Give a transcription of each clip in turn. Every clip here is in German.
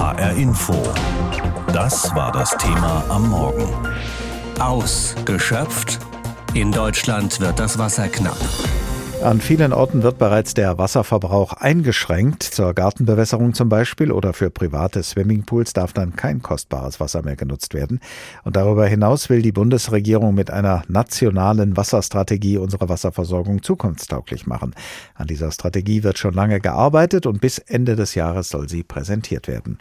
HR Info. Das war das Thema am Morgen. Ausgeschöpft? In Deutschland wird das Wasser knapp. An vielen Orten wird bereits der Wasserverbrauch eingeschränkt. Zur Gartenbewässerung zum Beispiel oder für private Swimmingpools darf dann kein kostbares Wasser mehr genutzt werden. Und darüber hinaus will die Bundesregierung mit einer nationalen Wasserstrategie unsere Wasserversorgung zukunftstauglich machen. An dieser Strategie wird schon lange gearbeitet und bis Ende des Jahres soll sie präsentiert werden.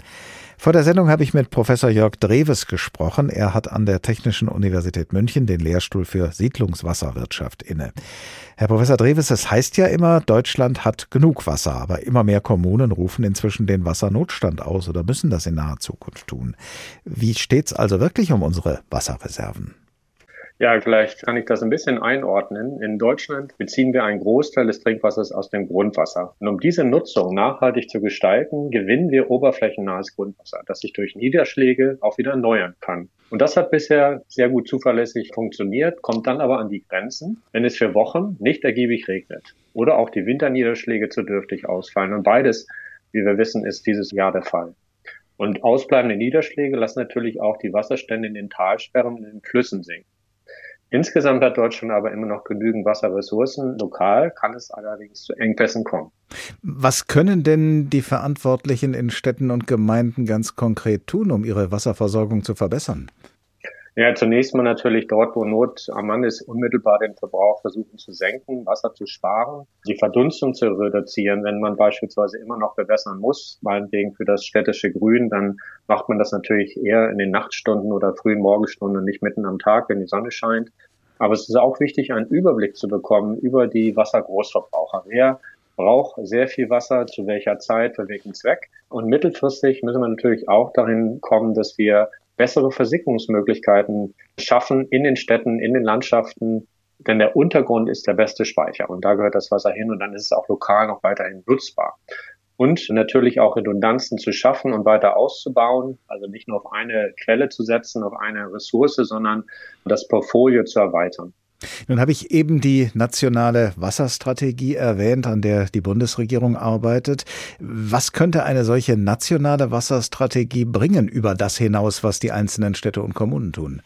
Vor der Sendung habe ich mit Professor Jörg Dreves gesprochen. Er hat an der Technischen Universität München den Lehrstuhl für Siedlungswasserwirtschaft inne. Herr Professor Dreves, es heißt ja immer, Deutschland hat genug Wasser, aber immer mehr Kommunen rufen inzwischen den Wassernotstand aus oder müssen das in naher Zukunft tun. Wie steht's also wirklich um unsere Wasserreserven? Ja, vielleicht kann ich das ein bisschen einordnen. In Deutschland beziehen wir einen Großteil des Trinkwassers aus dem Grundwasser. Und um diese Nutzung nachhaltig zu gestalten, gewinnen wir oberflächennahes Grundwasser, das sich durch Niederschläge auch wieder erneuern kann. Und das hat bisher sehr gut zuverlässig funktioniert, kommt dann aber an die Grenzen, wenn es für Wochen nicht ergiebig regnet oder auch die Winterniederschläge zu dürftig ausfallen. Und beides, wie wir wissen, ist dieses Jahr der Fall. Und ausbleibende Niederschläge lassen natürlich auch die Wasserstände in den Talsperren und in den Flüssen sinken. Insgesamt hat Deutschland aber immer noch genügend Wasserressourcen. Lokal kann es allerdings zu Engpässen kommen. Was können denn die Verantwortlichen in Städten und Gemeinden ganz konkret tun, um ihre Wasserversorgung zu verbessern? Ja, zunächst mal natürlich dort, wo Not am Mann ist, unmittelbar den Verbrauch versuchen zu senken, Wasser zu sparen, die Verdunstung zu reduzieren. Wenn man beispielsweise immer noch bewässern muss, meinetwegen für das städtische Grün, dann macht man das natürlich eher in den Nachtstunden oder frühen Morgenstunden, nicht mitten am Tag, wenn die Sonne scheint. Aber es ist auch wichtig, einen Überblick zu bekommen über die Wassergroßverbraucher. Wer braucht sehr viel Wasser, zu welcher Zeit, für welchen Zweck. Und mittelfristig müssen wir natürlich auch dahin kommen, dass wir bessere Versickerungsmöglichkeiten schaffen in den Städten, in den Landschaften. Denn der Untergrund ist der beste Speicher und da gehört das Wasser hin und dann ist es auch lokal noch weiterhin nutzbar. Und natürlich auch Redundanzen zu schaffen und weiter auszubauen, also nicht nur auf eine Quelle zu setzen, auf eine Ressource, sondern das Portfolio zu erweitern. Nun habe ich eben die nationale Wasserstrategie erwähnt, an der die Bundesregierung arbeitet. Was könnte eine solche nationale Wasserstrategie bringen über das hinaus, was die einzelnen Städte und Kommunen tun?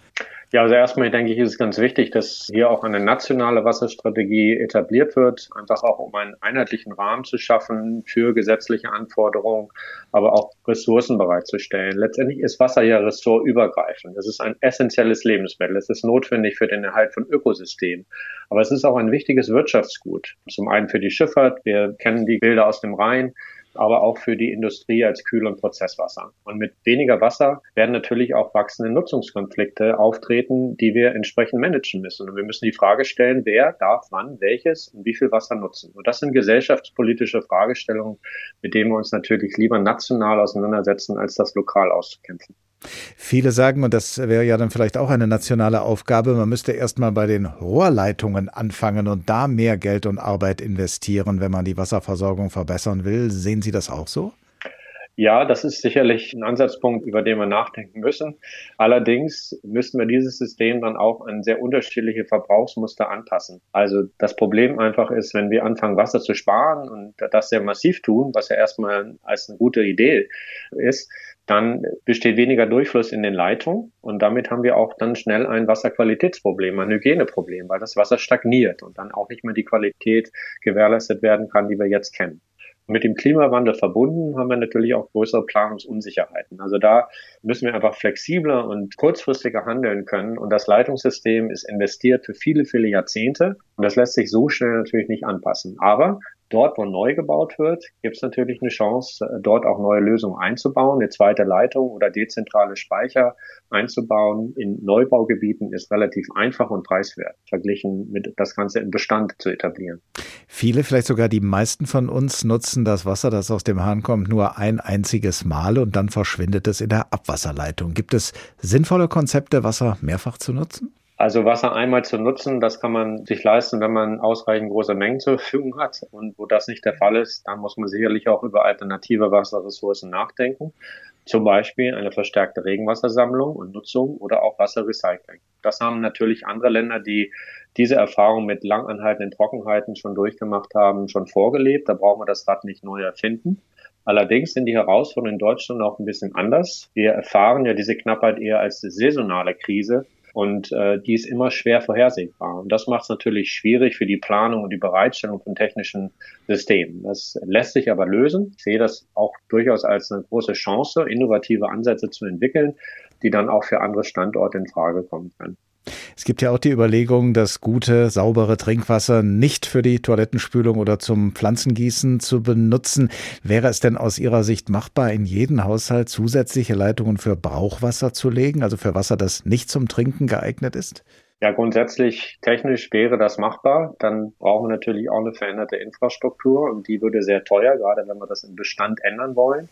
Ja, also erstmal denke ich, ist es ganz wichtig, dass hier auch eine nationale Wasserstrategie etabliert wird, einfach auch um einen einheitlichen Rahmen zu schaffen für gesetzliche Anforderungen, aber auch Ressourcen bereitzustellen. Letztendlich ist Wasser ja ressortübergreifend. Es ist ein essentielles Lebensmittel. Es ist notwendig für den Erhalt von Ökosystemen. Aber es ist auch ein wichtiges Wirtschaftsgut. Zum einen für die Schifffahrt. Wir kennen die Bilder aus dem Rhein aber auch für die Industrie als Kühl- und Prozesswasser. Und mit weniger Wasser werden natürlich auch wachsende Nutzungskonflikte auftreten, die wir entsprechend managen müssen. Und wir müssen die Frage stellen, wer darf wann welches und wie viel Wasser nutzen. Und das sind gesellschaftspolitische Fragestellungen, mit denen wir uns natürlich lieber national auseinandersetzen, als das lokal auszukämpfen. Viele sagen, und das wäre ja dann vielleicht auch eine nationale Aufgabe, man müsste erstmal bei den Rohrleitungen anfangen und da mehr Geld und Arbeit investieren, wenn man die Wasserversorgung verbessern will. Sehen Sie das auch so? Ja, das ist sicherlich ein Ansatzpunkt, über den wir nachdenken müssen. Allerdings müssten wir dieses System dann auch an sehr unterschiedliche Verbrauchsmuster anpassen. Also das Problem einfach ist, wenn wir anfangen, Wasser zu sparen und das sehr massiv tun, was ja erstmal als eine gute Idee ist, dann besteht weniger Durchfluss in den Leitungen und damit haben wir auch dann schnell ein Wasserqualitätsproblem, ein Hygieneproblem, weil das Wasser stagniert und dann auch nicht mehr die Qualität gewährleistet werden kann, die wir jetzt kennen. Mit dem Klimawandel verbunden haben wir natürlich auch größere Planungsunsicherheiten. Also da müssen wir einfach flexibler und kurzfristiger handeln können. Und das Leitungssystem ist investiert für viele, viele Jahrzehnte. Und das lässt sich so schnell natürlich nicht anpassen. Aber Dort, wo neu gebaut wird, gibt es natürlich eine Chance, äh, dort auch neue Lösungen einzubauen, eine zweite Leitung oder dezentrale Speicher einzubauen. In Neubaugebieten ist relativ einfach und preiswert, verglichen mit das Ganze im Bestand zu etablieren. Viele, vielleicht sogar die meisten von uns nutzen das Wasser, das aus dem Hahn kommt, nur ein einziges Mal und dann verschwindet es in der Abwasserleitung. Gibt es sinnvolle Konzepte, Wasser mehrfach zu nutzen? Also Wasser einmal zu nutzen, das kann man sich leisten, wenn man ausreichend große Mengen zur Verfügung hat. Und wo das nicht der Fall ist, dann muss man sicherlich auch über alternative Wasserressourcen nachdenken. Zum Beispiel eine verstärkte Regenwassersammlung und Nutzung oder auch Wasserrecycling. Das haben natürlich andere Länder, die diese Erfahrung mit langanhaltenden Trockenheiten schon durchgemacht haben, schon vorgelebt. Da brauchen wir das Rad nicht neu erfinden. Allerdings sind die Herausforderungen in Deutschland auch ein bisschen anders. Wir erfahren ja diese Knappheit eher als saisonale Krise und äh, die ist immer schwer vorhersehbar. Und das macht es natürlich schwierig für die Planung und die Bereitstellung von technischen Systemen. Das lässt sich aber lösen. Ich sehe das auch durchaus als eine große Chance, innovative Ansätze zu entwickeln, die dann auch für andere Standorte in Frage kommen können. Es gibt ja auch die Überlegung, das gute, saubere Trinkwasser nicht für die Toilettenspülung oder zum Pflanzengießen zu benutzen. Wäre es denn aus Ihrer Sicht machbar, in jeden Haushalt zusätzliche Leitungen für Brauchwasser zu legen, also für Wasser, das nicht zum Trinken geeignet ist? Ja, grundsätzlich technisch wäre das machbar. Dann brauchen wir natürlich auch eine veränderte Infrastruktur und die würde sehr teuer, gerade wenn wir das im Bestand ändern wollen.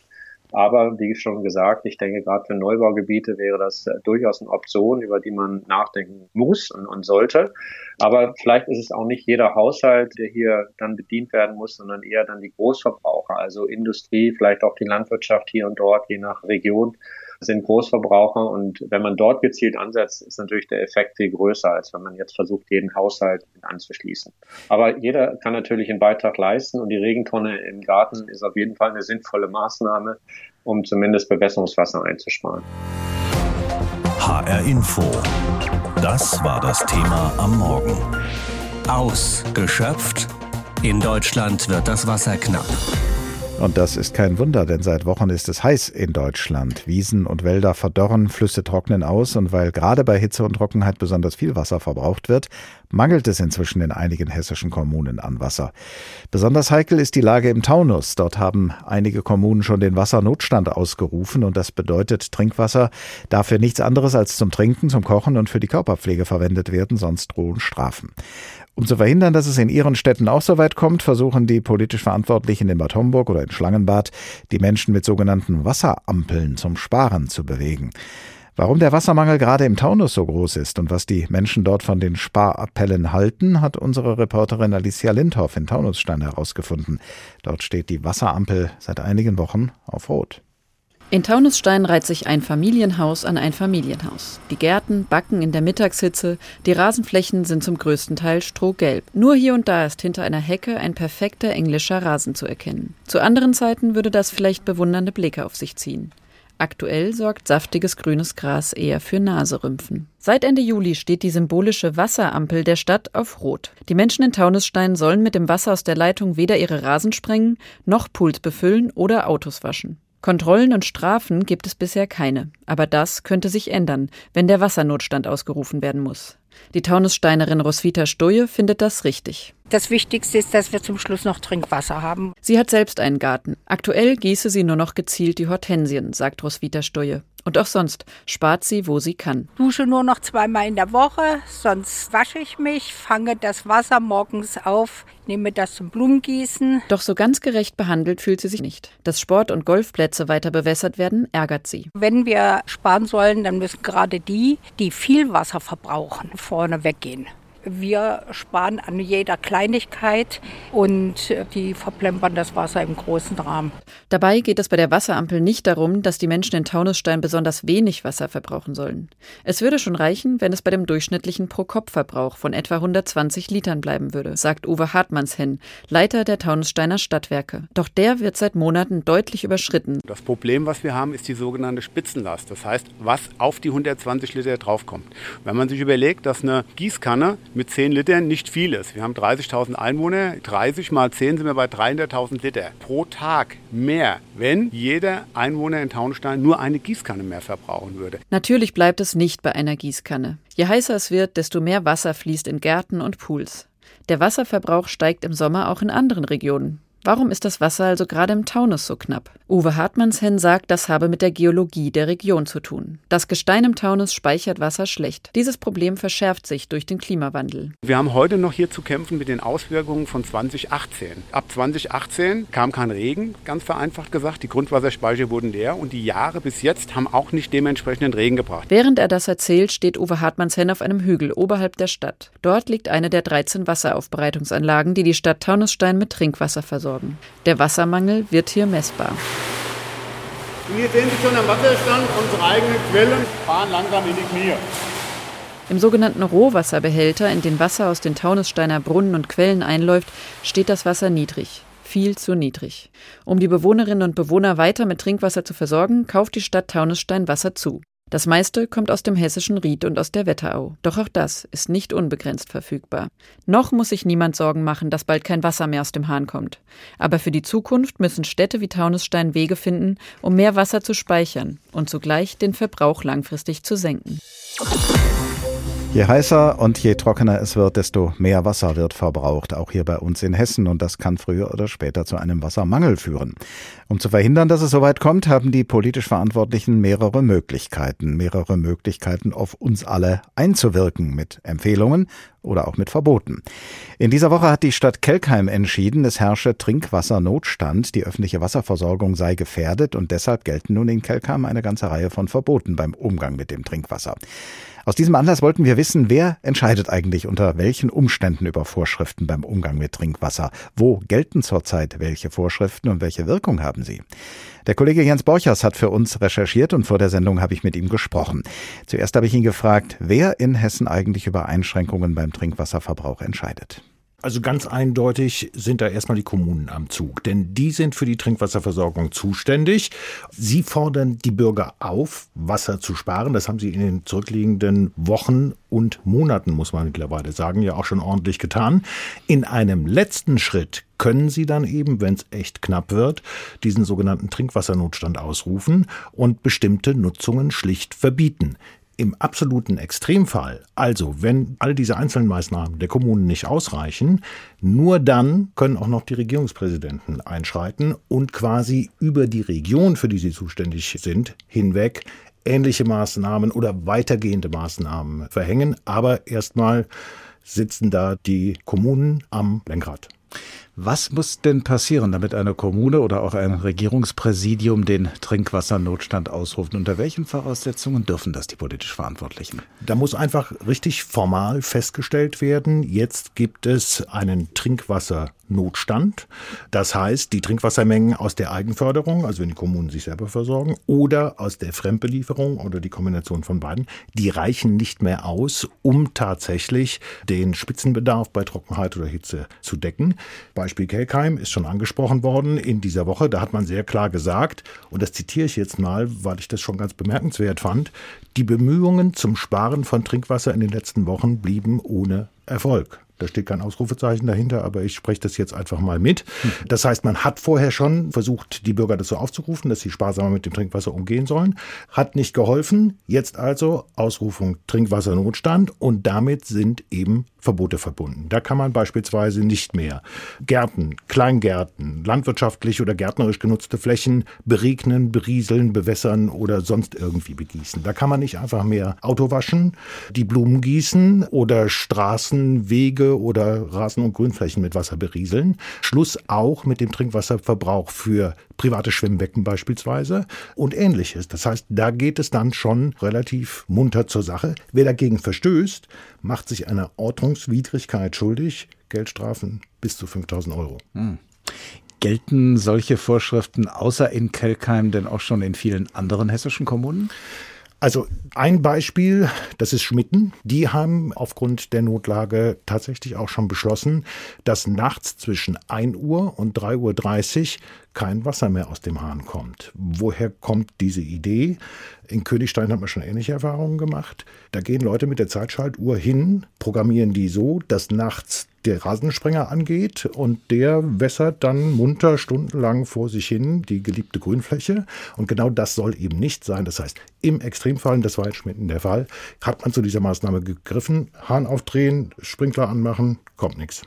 Aber wie schon gesagt, ich denke, gerade für Neubaugebiete wäre das äh, durchaus eine Option, über die man nachdenken muss und, und sollte. Aber vielleicht ist es auch nicht jeder Haushalt, der hier dann bedient werden muss, sondern eher dann die Großverbraucher, also Industrie, vielleicht auch die Landwirtschaft hier und dort, je nach Region sind Großverbraucher und wenn man dort gezielt ansetzt, ist natürlich der Effekt viel größer, als wenn man jetzt versucht, jeden Haushalt anzuschließen. Aber jeder kann natürlich einen Beitrag leisten und die Regentonne im Garten ist auf jeden Fall eine sinnvolle Maßnahme, um zumindest Bewässerungswasser einzusparen. HR Info. Das war das Thema am Morgen. Ausgeschöpft. In Deutschland wird das Wasser knapp. Und das ist kein Wunder, denn seit Wochen ist es heiß in Deutschland. Wiesen und Wälder verdorren, Flüsse trocknen aus und weil gerade bei Hitze und Trockenheit besonders viel Wasser verbraucht wird, mangelt es inzwischen in einigen hessischen Kommunen an Wasser. Besonders heikel ist die Lage im Taunus. Dort haben einige Kommunen schon den Wassernotstand ausgerufen und das bedeutet, Trinkwasser darf für nichts anderes als zum Trinken, zum Kochen und für die Körperpflege verwendet werden, sonst drohen Strafen. Um zu verhindern, dass es in ihren Städten auch so weit kommt, versuchen die politisch Verantwortlichen in Bad Homburg oder in Schlangenbad, die Menschen mit sogenannten Wasserampeln zum Sparen zu bewegen. Warum der Wassermangel gerade im Taunus so groß ist und was die Menschen dort von den Sparappellen halten, hat unsere Reporterin Alicia Lindhoff in Taunusstein herausgefunden. Dort steht die Wasserampel seit einigen Wochen auf Rot. In Taunusstein reiht sich ein Familienhaus an ein Familienhaus. Die Gärten backen in der Mittagshitze, die Rasenflächen sind zum größten Teil strohgelb. Nur hier und da ist hinter einer Hecke ein perfekter englischer Rasen zu erkennen. Zu anderen Zeiten würde das vielleicht bewundernde Blicke auf sich ziehen. Aktuell sorgt saftiges grünes Gras eher für Naserümpfen. Seit Ende Juli steht die symbolische Wasserampel der Stadt auf Rot. Die Menschen in Taunusstein sollen mit dem Wasser aus der Leitung weder ihre Rasen sprengen, noch Pools befüllen oder Autos waschen. Kontrollen und Strafen gibt es bisher keine. Aber das könnte sich ändern, wenn der Wassernotstand ausgerufen werden muss. Die Taunussteinerin Roswitha Stoje findet das richtig. Das Wichtigste ist, dass wir zum Schluss noch Trinkwasser haben. Sie hat selbst einen Garten. Aktuell gieße sie nur noch gezielt die Hortensien, sagt Roswitha Stoje. Und auch sonst spart sie, wo sie kann. Dusche nur noch zweimal in der Woche, sonst wasche ich mich, fange das Wasser morgens auf, nehme das zum Blumengießen. Doch so ganz gerecht behandelt fühlt sie sich nicht. Dass Sport- und Golfplätze weiter bewässert werden, ärgert sie. Wenn wir sparen sollen, dann müssen gerade die, die viel Wasser verbrauchen, vorne weggehen. Wir sparen an jeder Kleinigkeit und die verplempern das Wasser im großen Rahmen. Dabei geht es bei der Wasserampel nicht darum, dass die Menschen in Taunusstein besonders wenig Wasser verbrauchen sollen. Es würde schon reichen, wenn es bei dem durchschnittlichen Pro-Kopf-Verbrauch von etwa 120 Litern bleiben würde, sagt Uwe Hartmannshen, Leiter der Taunussteiner Stadtwerke. Doch der wird seit Monaten deutlich überschritten. Das Problem, was wir haben, ist die sogenannte Spitzenlast. Das heißt, was auf die 120 Liter draufkommt. Wenn man sich überlegt, dass eine Gießkanne mit 10 Litern nicht viel ist. Wir haben 30.000 Einwohner, 30 mal 10 sind wir bei 300.000 Liter pro Tag mehr, wenn jeder Einwohner in Taunstein nur eine Gießkanne mehr verbrauchen würde. Natürlich bleibt es nicht bei einer Gießkanne. Je heißer es wird, desto mehr Wasser fließt in Gärten und Pools. Der Wasserverbrauch steigt im Sommer auch in anderen Regionen. Warum ist das Wasser also gerade im Taunus so knapp? Uwe Hartmannshen sagt, das habe mit der Geologie der Region zu tun. Das Gestein im Taunus speichert Wasser schlecht. Dieses Problem verschärft sich durch den Klimawandel. Wir haben heute noch hier zu kämpfen mit den Auswirkungen von 2018. Ab 2018 kam kein Regen, ganz vereinfacht gesagt. Die Grundwasserspeicher wurden leer und die Jahre bis jetzt haben auch nicht dementsprechenden Regen gebracht. Während er das erzählt, steht Uwe Hartmannshen auf einem Hügel oberhalb der Stadt. Dort liegt eine der 13 Wasseraufbereitungsanlagen, die die Stadt Taunusstein mit Trinkwasser versorgt versorgen. Der Wassermangel wird hier messbar. Hier sehen Sie schon am Wasserstand, unsere eigenen Quellen fahren langsam in die Knie. Im sogenannten Rohwasserbehälter, in den Wasser aus den Taunussteiner Brunnen und Quellen einläuft, steht das Wasser niedrig. Viel zu niedrig. Um die Bewohnerinnen und Bewohner weiter mit Trinkwasser zu versorgen, kauft die Stadt Taunusstein Wasser zu. Das meiste kommt aus dem hessischen Ried und aus der Wetterau. Doch auch das ist nicht unbegrenzt verfügbar. Noch muss sich niemand Sorgen machen, dass bald kein Wasser mehr aus dem Hahn kommt. Aber für die Zukunft müssen Städte wie Taunusstein Wege finden, um mehr Wasser zu speichern und zugleich den Verbrauch langfristig zu senken. Je heißer und je trockener es wird, desto mehr Wasser wird verbraucht, auch hier bei uns in Hessen. Und das kann früher oder später zu einem Wassermangel führen. Um zu verhindern, dass es soweit kommt, haben die politisch Verantwortlichen mehrere Möglichkeiten. Mehrere Möglichkeiten, auf uns alle einzuwirken mit Empfehlungen oder auch mit Verboten. In dieser Woche hat die Stadt Kelkheim entschieden, es herrsche Trinkwassernotstand, die öffentliche Wasserversorgung sei gefährdet und deshalb gelten nun in Kelkheim eine ganze Reihe von Verboten beim Umgang mit dem Trinkwasser. Aus diesem Anlass wollten wir wissen, wer entscheidet eigentlich unter welchen Umständen über Vorschriften beim Umgang mit Trinkwasser? Wo gelten zurzeit welche Vorschriften und welche Wirkung haben sie? Der Kollege Jens Borchers hat für uns recherchiert und vor der Sendung habe ich mit ihm gesprochen. Zuerst habe ich ihn gefragt, wer in Hessen eigentlich über Einschränkungen beim Trinkwasserverbrauch entscheidet. Also ganz eindeutig sind da erstmal die Kommunen am Zug, denn die sind für die Trinkwasserversorgung zuständig. Sie fordern die Bürger auf, Wasser zu sparen. Das haben sie in den zurückliegenden Wochen und Monaten, muss man mittlerweile sagen, ja auch schon ordentlich getan. In einem letzten Schritt können sie dann eben, wenn es echt knapp wird, diesen sogenannten Trinkwassernotstand ausrufen und bestimmte Nutzungen schlicht verbieten. Im absoluten Extremfall, also wenn all diese einzelnen Maßnahmen der Kommunen nicht ausreichen, nur dann können auch noch die Regierungspräsidenten einschreiten und quasi über die Region, für die sie zuständig sind, hinweg ähnliche Maßnahmen oder weitergehende Maßnahmen verhängen. Aber erstmal sitzen da die Kommunen am Lenkrad. Was muss denn passieren, damit eine Kommune oder auch ein Regierungspräsidium den Trinkwassernotstand ausruft? Unter welchen Voraussetzungen dürfen das die politisch Verantwortlichen? Da muss einfach richtig formal festgestellt werden, jetzt gibt es einen Trinkwasser Notstand. Das heißt, die Trinkwassermengen aus der Eigenförderung, also wenn die Kommunen sich selber versorgen, oder aus der Fremdbelieferung oder die Kombination von beiden, die reichen nicht mehr aus, um tatsächlich den Spitzenbedarf bei Trockenheit oder Hitze zu decken. Beispiel Kelkheim ist schon angesprochen worden in dieser Woche. Da hat man sehr klar gesagt, und das zitiere ich jetzt mal, weil ich das schon ganz bemerkenswert fand, die Bemühungen zum Sparen von Trinkwasser in den letzten Wochen blieben ohne Erfolg. Da steht kein Ausrufezeichen dahinter, aber ich spreche das jetzt einfach mal mit. Das heißt, man hat vorher schon versucht, die Bürger dazu aufzurufen, dass sie sparsamer mit dem Trinkwasser umgehen sollen. Hat nicht geholfen. Jetzt also Ausrufung Trinkwassernotstand und damit sind eben Verbote verbunden. Da kann man beispielsweise nicht mehr Gärten, Kleingärten, landwirtschaftlich oder gärtnerisch genutzte Flächen beregnen, berieseln, bewässern oder sonst irgendwie begießen. Da kann man nicht einfach mehr Auto waschen, die Blumen gießen oder Straßen, Wege oder Rasen- und Grünflächen mit Wasser berieseln. Schluss auch mit dem Trinkwasserverbrauch für private Schwimmbecken beispielsweise und ähnliches. Das heißt, da geht es dann schon relativ munter zur Sache. Wer dagegen verstößt, macht sich einer Ordnungswidrigkeit schuldig. Geldstrafen bis zu 5000 Euro. Hm. Gelten solche Vorschriften außer in Kelkheim denn auch schon in vielen anderen hessischen Kommunen? Also ein Beispiel, das ist Schmitten. Die haben aufgrund der Notlage tatsächlich auch schon beschlossen, dass nachts zwischen 1 Uhr und 3.30 Uhr kein Wasser mehr aus dem Hahn kommt. Woher kommt diese Idee? In Königstein hat man schon ähnliche Erfahrungen gemacht. Da gehen Leute mit der Zeitschaltuhr hin, programmieren die so, dass nachts der Rasensprenger angeht und der wässert dann munter stundenlang vor sich hin die geliebte Grünfläche. Und genau das soll eben nicht sein. Das heißt, im Extremfall, das war in Schmitten der Fall, hat man zu dieser Maßnahme gegriffen, Hahn aufdrehen, Sprinkler anmachen, kommt nichts.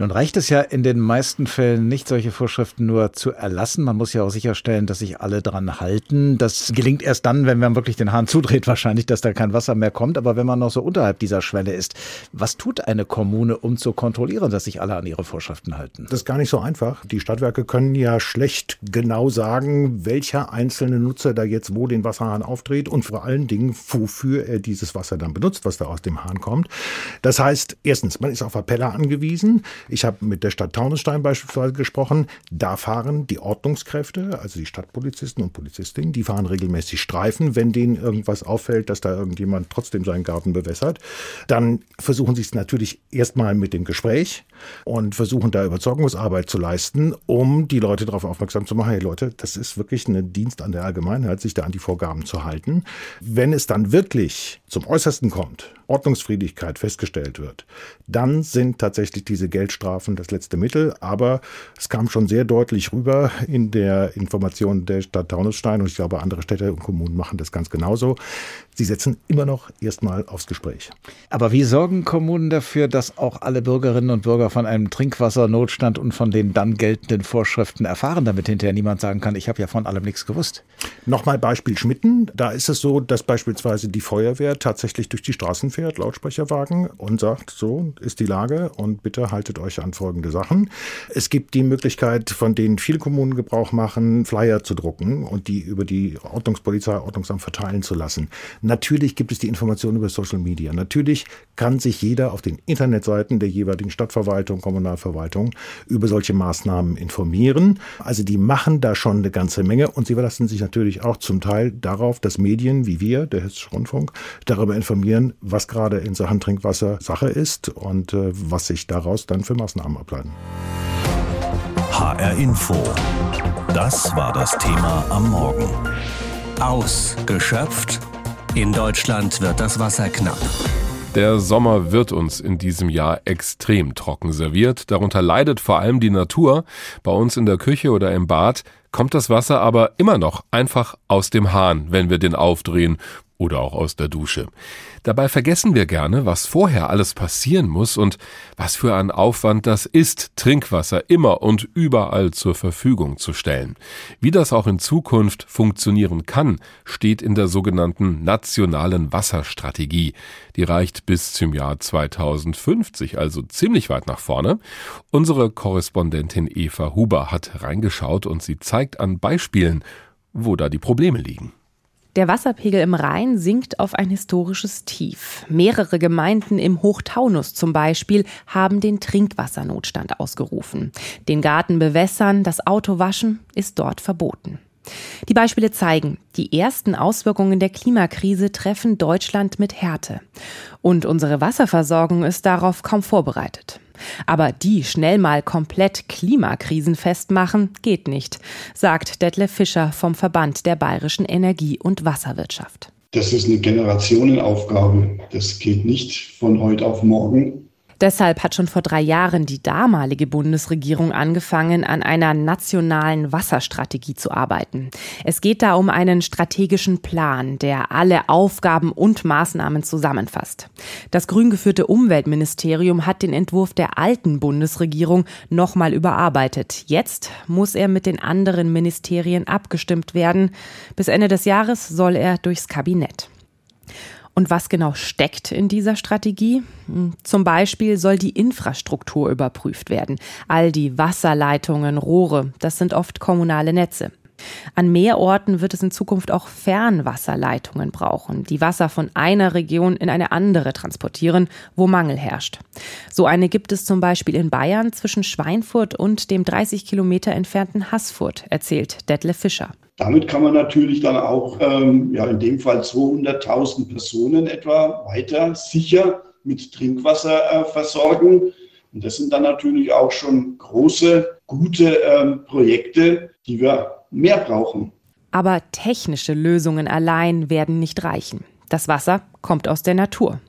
Nun reicht es ja in den meisten Fällen nicht, solche Vorschriften nur zu erlassen. Man muss ja auch sicherstellen, dass sich alle dran halten. Das gelingt erst dann, wenn man wirklich den Hahn zudreht, wahrscheinlich, dass da kein Wasser mehr kommt. Aber wenn man noch so unterhalb dieser Schwelle ist, was tut eine Kommune, um zu kontrollieren, dass sich alle an ihre Vorschriften halten? Das ist gar nicht so einfach. Die Stadtwerke können ja schlecht genau sagen, welcher einzelne Nutzer da jetzt wo den Wasserhahn aufdreht und vor allen Dingen, wofür er dieses Wasser dann benutzt, was da aus dem Hahn kommt. Das heißt, erstens, man ist auf Appeller angewiesen. Ich habe mit der Stadt Taunusstein beispielsweise gesprochen. Da fahren die Ordnungskräfte, also die Stadtpolizisten und Polizistinnen, die fahren regelmäßig Streifen, wenn denen irgendwas auffällt, dass da irgendjemand trotzdem seinen Garten bewässert. Dann versuchen sie es natürlich erstmal mit dem Gespräch und versuchen da Überzeugungsarbeit zu leisten, um die Leute darauf aufmerksam zu machen, hey Leute, das ist wirklich ein Dienst an der Allgemeinheit, sich da an die Vorgaben zu halten. Wenn es dann wirklich zum Äußersten kommt, Ordnungsfriedlichkeit festgestellt wird, dann sind tatsächlich diese Geldstrafen das letzte Mittel. Aber es kam schon sehr deutlich rüber in der Information der Stadt Taunusstein und ich glaube, andere Städte und Kommunen machen das ganz genauso. Sie setzen immer noch erstmal aufs Gespräch. Aber wie sorgen Kommunen dafür, dass auch alle Bürgerinnen und Bürger von einem Trinkwassernotstand und von den dann geltenden Vorschriften erfahren, damit hinterher niemand sagen kann, ich habe ja von allem nichts gewusst? Nochmal Beispiel Schmitten. Da ist es so, dass beispielsweise die Feuerwehr tatsächlich durch die Straßen fährt, Lautsprecherwagen, und sagt, so ist die Lage und bitte haltet euch an folgende Sachen. Es gibt die Möglichkeit, von denen viele Kommunen Gebrauch machen, Flyer zu drucken und die über die Ordnungspolizei, Ordnungsamt verteilen zu lassen. Natürlich gibt es die Informationen über Social Media. Natürlich kann sich jeder auf den Internetseiten der jeweiligen Stadtverwaltung, Kommunalverwaltung über solche Maßnahmen informieren. Also die machen da schon eine ganze Menge und sie verlassen sich natürlich auch zum Teil darauf, dass Medien wie wir, der Hessische Rundfunk, darüber informieren, was gerade in Sachen Trinkwasser Sache ist und äh, was sich daraus dann für Maßnahmen ableiten. HR Info. Das war das Thema am Morgen. Ausgeschöpft? In Deutschland wird das Wasser knapp. Der Sommer wird uns in diesem Jahr extrem trocken serviert. Darunter leidet vor allem die Natur. Bei uns in der Küche oder im Bad kommt das Wasser aber immer noch einfach aus dem Hahn, wenn wir den aufdrehen oder auch aus der Dusche. Dabei vergessen wir gerne, was vorher alles passieren muss und was für ein Aufwand das ist, Trinkwasser immer und überall zur Verfügung zu stellen. Wie das auch in Zukunft funktionieren kann, steht in der sogenannten nationalen Wasserstrategie. Die reicht bis zum Jahr 2050, also ziemlich weit nach vorne. Unsere Korrespondentin Eva Huber hat reingeschaut und sie zeigt an Beispielen, wo da die Probleme liegen. Der Wasserpegel im Rhein sinkt auf ein historisches Tief. Mehrere Gemeinden im Hochtaunus zum Beispiel haben den Trinkwassernotstand ausgerufen. Den Garten bewässern, das Auto waschen ist dort verboten. Die Beispiele zeigen, die ersten Auswirkungen der Klimakrise treffen Deutschland mit Härte. Und unsere Wasserversorgung ist darauf kaum vorbereitet. Aber die schnell mal komplett klimakrisenfest machen, geht nicht, sagt Detlef Fischer vom Verband der bayerischen Energie- und Wasserwirtschaft. Das ist eine Generationenaufgabe. Das geht nicht von heute auf morgen. Deshalb hat schon vor drei Jahren die damalige Bundesregierung angefangen, an einer nationalen Wasserstrategie zu arbeiten. Es geht da um einen strategischen Plan, der alle Aufgaben und Maßnahmen zusammenfasst. Das grün geführte Umweltministerium hat den Entwurf der alten Bundesregierung nochmal überarbeitet. Jetzt muss er mit den anderen Ministerien abgestimmt werden. Bis Ende des Jahres soll er durchs Kabinett. Und was genau steckt in dieser Strategie? Hm, zum Beispiel soll die Infrastruktur überprüft werden. All die Wasserleitungen, Rohre, das sind oft kommunale Netze. An mehr Orten wird es in Zukunft auch Fernwasserleitungen brauchen, die Wasser von einer Region in eine andere transportieren, wo Mangel herrscht. So eine gibt es zum Beispiel in Bayern zwischen Schweinfurt und dem 30 Kilometer entfernten Haßfurt, erzählt Detlef Fischer. Damit kann man natürlich dann auch, ähm, ja, in dem Fall 200.000 Personen etwa weiter sicher mit Trinkwasser äh, versorgen. Und das sind dann natürlich auch schon große, gute ähm, Projekte, die wir mehr brauchen. Aber technische Lösungen allein werden nicht reichen. Das Wasser kommt aus der Natur.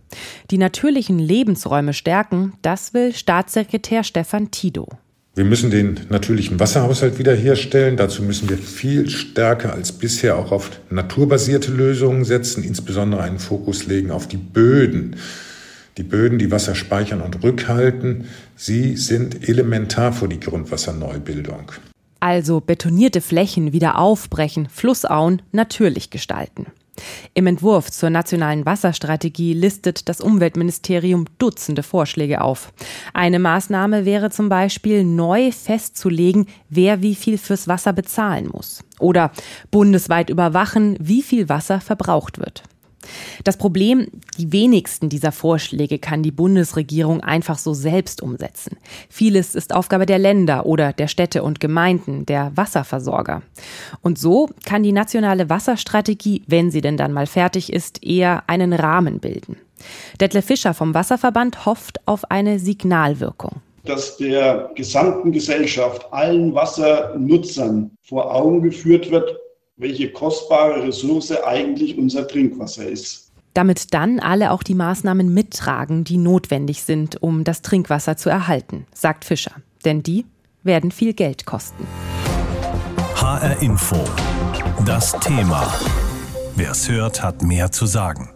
Die natürlichen Lebensräume stärken, das will Staatssekretär Stefan Tido. Wir müssen den natürlichen Wasserhaushalt wiederherstellen. Dazu müssen wir viel stärker als bisher auch auf naturbasierte Lösungen setzen, insbesondere einen Fokus legen auf die Böden. Die Böden, die Wasser speichern und rückhalten, sie sind elementar für die Grundwasserneubildung. Also betonierte Flächen wieder aufbrechen, Flussauen natürlich gestalten. Im Entwurf zur nationalen Wasserstrategie listet das Umweltministerium Dutzende Vorschläge auf. Eine Maßnahme wäre zum Beispiel neu festzulegen, wer wie viel fürs Wasser bezahlen muss. Oder bundesweit überwachen, wie viel Wasser verbraucht wird. Das Problem, die wenigsten dieser Vorschläge kann die Bundesregierung einfach so selbst umsetzen. Vieles ist Aufgabe der Länder oder der Städte und Gemeinden, der Wasserversorger. Und so kann die nationale Wasserstrategie, wenn sie denn dann mal fertig ist, eher einen Rahmen bilden. Detlef Fischer vom Wasserverband hofft auf eine Signalwirkung dass der gesamten Gesellschaft, allen Wassernutzern vor Augen geführt wird, welche kostbare Ressource eigentlich unser Trinkwasser ist. Damit dann alle auch die Maßnahmen mittragen, die notwendig sind, um das Trinkwasser zu erhalten, sagt Fischer. Denn die werden viel Geld kosten. HR Info. Das Thema. Wer es hört, hat mehr zu sagen.